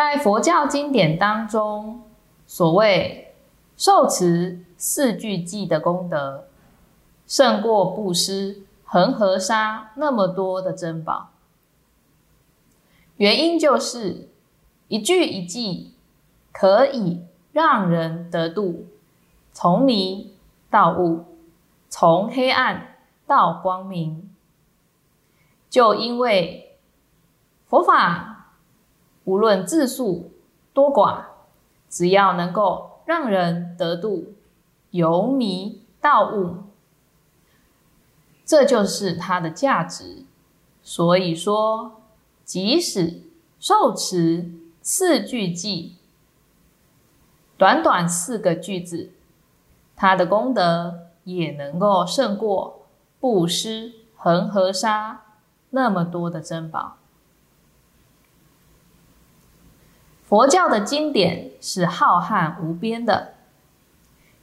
在佛教经典当中，所谓受持。四句偈的功德，胜过布施恒河沙那么多的珍宝。原因就是一句一偈可以让人得度，从迷到悟，从黑暗到光明。就因为佛法无论字数多寡，只要能够让人得度。由迷到悟，这就是它的价值。所以说，即使受持四句偈，短短四个句子，它的功德也能够胜过布施恒河沙那么多的珍宝。佛教的经典是浩瀚无边的。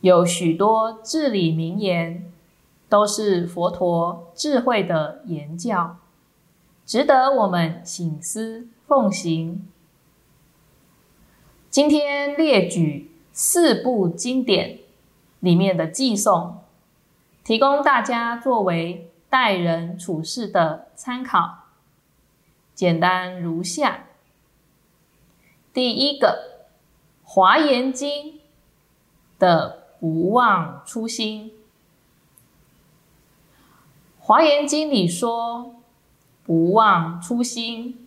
有许多至理名言，都是佛陀智慧的言教，值得我们醒思奉行。今天列举四部经典里面的寄颂，提供大家作为待人处事的参考。简单如下：第一个，《华严经》的。不忘初心，《华严经》里说：“不忘初心，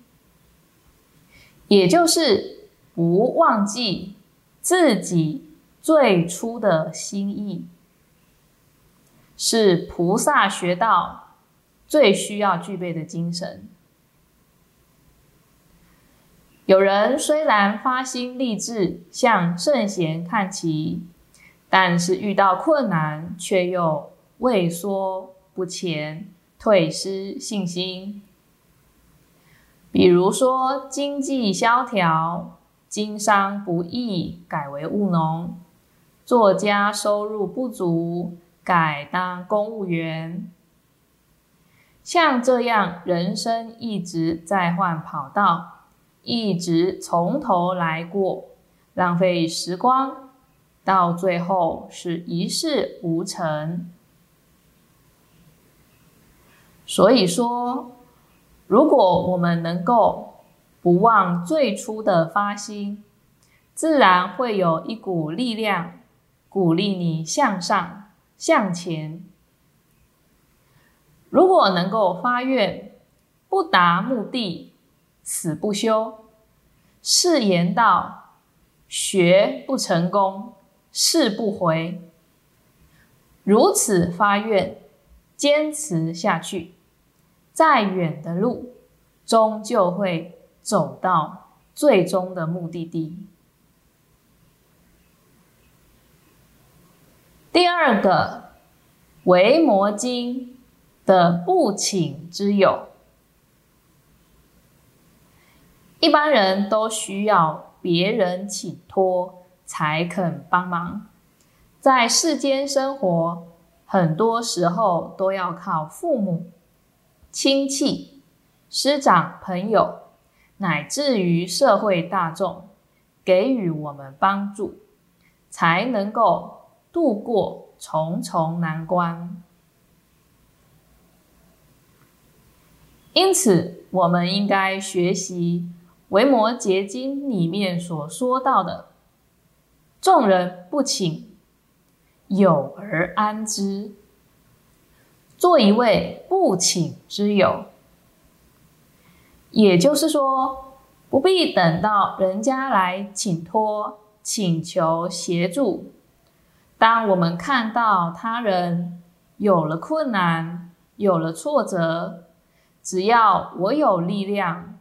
也就是不忘记自己最初的心意，是菩萨学道最需要具备的精神。”有人虽然发心立志向圣贤看齐。但是遇到困难，却又畏缩不前，退失信心。比如说，经济萧条，经商不易，改为务农；作家收入不足，改当公务员。像这样，人生一直在换跑道，一直从头来过，浪费时光。到最后是一事无成。所以说，如果我们能够不忘最初的发心，自然会有一股力量鼓励你向上向前。如果能够发愿，不达目的死不休，誓言道学不成功。誓不回，如此发愿，坚持下去，再远的路，终究会走到最终的目的地。第二个，《维摩经》的不请之友，一般人都需要别人请托。才肯帮忙，在世间生活，很多时候都要靠父母、亲戚、师长、朋友，乃至于社会大众给予我们帮助，才能够度过重重难关。因此，我们应该学习维摩诘经里面所说到的“众人不请，有而安之”，做一位不请之友。也就是说，不必等到人家来请托、请求协助。当我们看到他人有了困难、有了挫折，只要我有力量，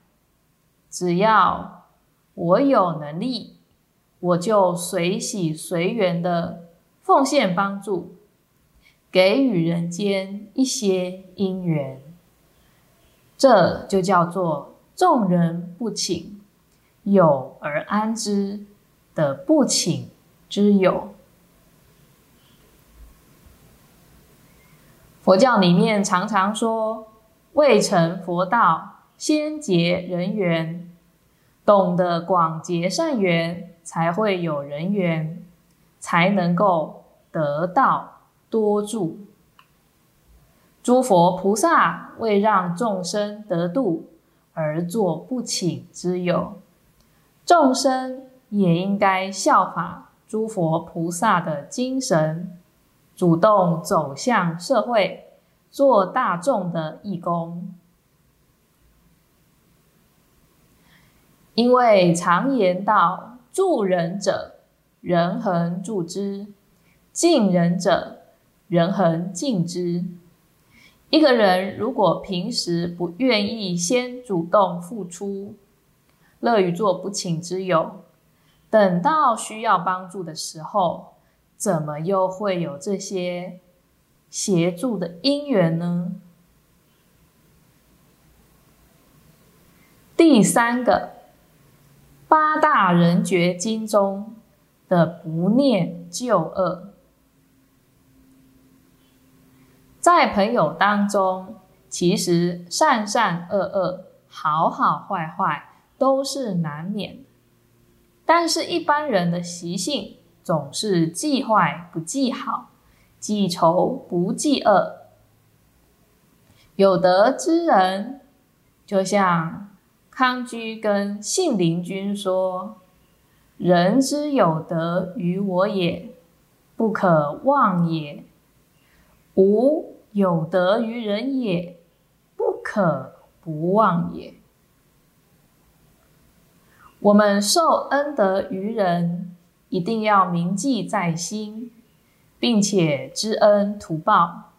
只要我有能力，我就随喜随缘的奉献帮助，给予人间一些因缘，这就叫做众人不请，有而安之的不请之有。佛教里面常常说。未成佛道，先结人缘，懂得广结善缘，才会有人缘，才能够得道多助。诸佛菩萨为让众生得度而做不请之友，众生也应该效法诸佛菩萨的精神，主动走向社会。做大众的义工，因为常言道：“助人者，人恒助之；敬人者，人恒敬之。”一个人如果平时不愿意先主动付出，乐于做不请之友，等到需要帮助的时候，怎么又会有这些？协助的因缘呢？第三个八大人觉经中的不念旧恶，在朋友当中，其实善善恶恶、好好坏坏都是难免，但是一般人的习性总是记坏不记好。记仇不记恶，有德之人，就像康居跟信陵君说：“人之有德于我也，不可忘也；吾有德于人也，不可不忘也。”我们受恩德于人，一定要铭记在心。并且知恩图报。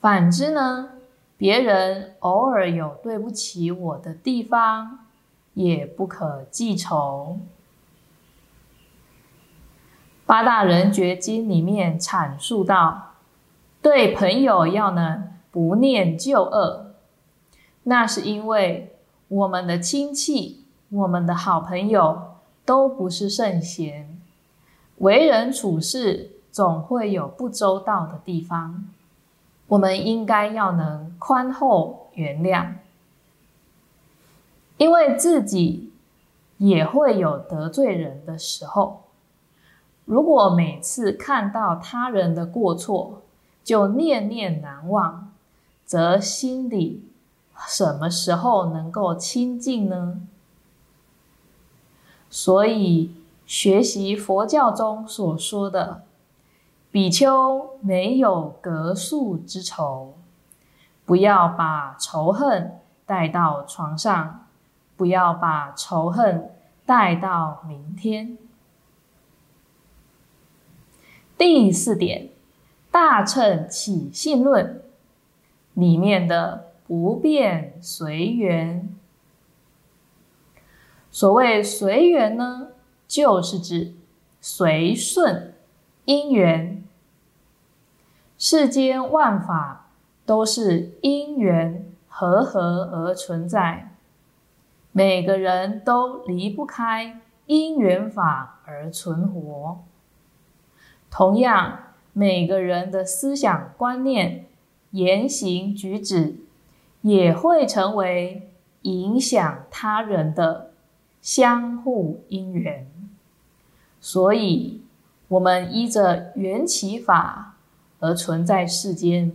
反之呢，别人偶尔有对不起我的地方，也不可记仇。八大人觉经里面阐述到，对朋友要能不念旧恶，那是因为我们的亲戚、我们的好朋友都不是圣贤，为人处事。总会有不周到的地方，我们应该要能宽厚原谅，因为自己也会有得罪人的时候。如果每次看到他人的过错就念念难忘，则心里什么时候能够清净呢？所以学习佛教中所说的。比丘没有隔宿之仇，不要把仇恨带到床上，不要把仇恨带到明天。第四点，《大乘起信论》里面的不变随缘，所谓随缘呢，就是指随顺因缘。世间万法都是因缘和合而存在，每个人都离不开因缘法而存活。同样，每个人的思想观念、言行举止，也会成为影响他人的相互因缘。所以，我们依着缘起法。而存在世间，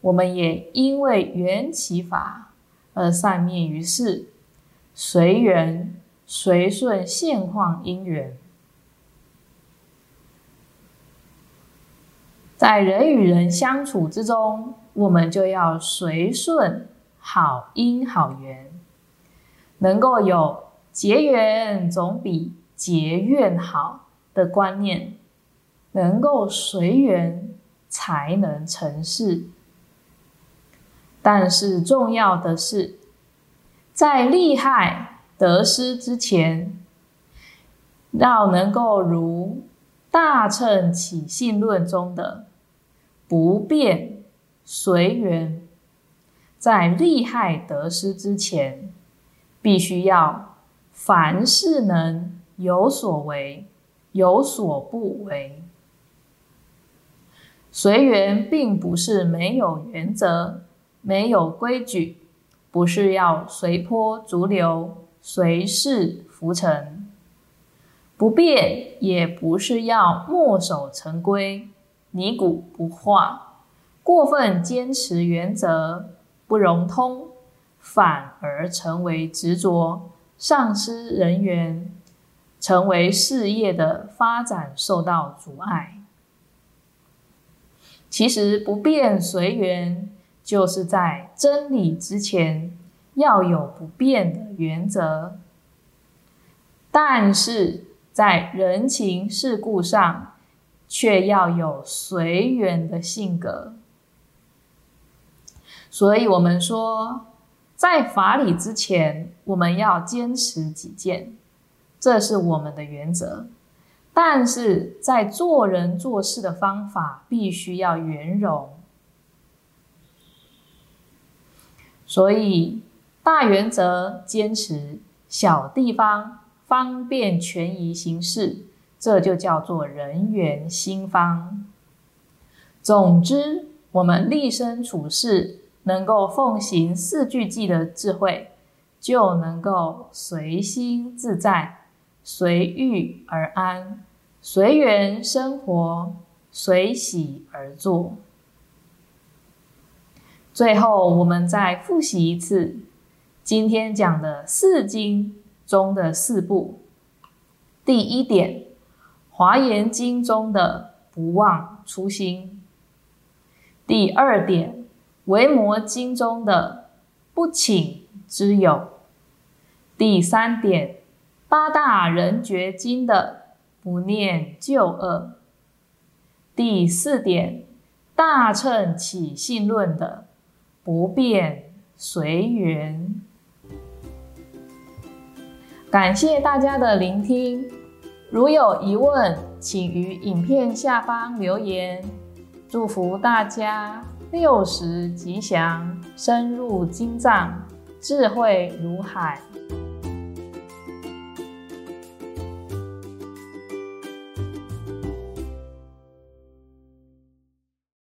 我们也因为缘起法而散灭于世，随缘随顺现况因缘。在人与人相处之中，我们就要随顺好因好缘，能够有结缘总比结怨好的观念，能够随缘才能成事。但是重要的是，在利害得失之前，要能够如大乘起信论中的不变随缘，在利害得失之前，必须要凡事能有所为，有所不为。随缘并不是没有原则。没有规矩，不是要随波逐流、随势浮沉；不变，也不是要墨守成规、泥古不化。过分坚持原则不融通，反而成为执着，丧失人缘，成为事业的发展受到阻碍。其实不变随缘。就是在真理之前要有不变的原则，但是在人情世故上却要有随缘的性格。所以，我们说，在法理之前，我们要坚持己见，这是我们的原则；但是在做人做事的方法，必须要圆融。所以，大原则坚持，小地方方便权宜行事，这就叫做人缘心方。总之，我们立身处世能够奉行四句偈的智慧，就能够随心自在，随遇而安，随缘生活，随喜而作。最后，我们再复习一次今天讲的四经中的四部。第一点，《华严经》中的不忘初心；第二点，《维摩经》中的不请之友；第三点，《八大人觉经》的不念旧恶；第四点，《大乘起信论》的。不变随缘，感谢大家的聆听。如有疑问，请于影片下方留言。祝福大家六十吉祥，深入经藏，智慧如海。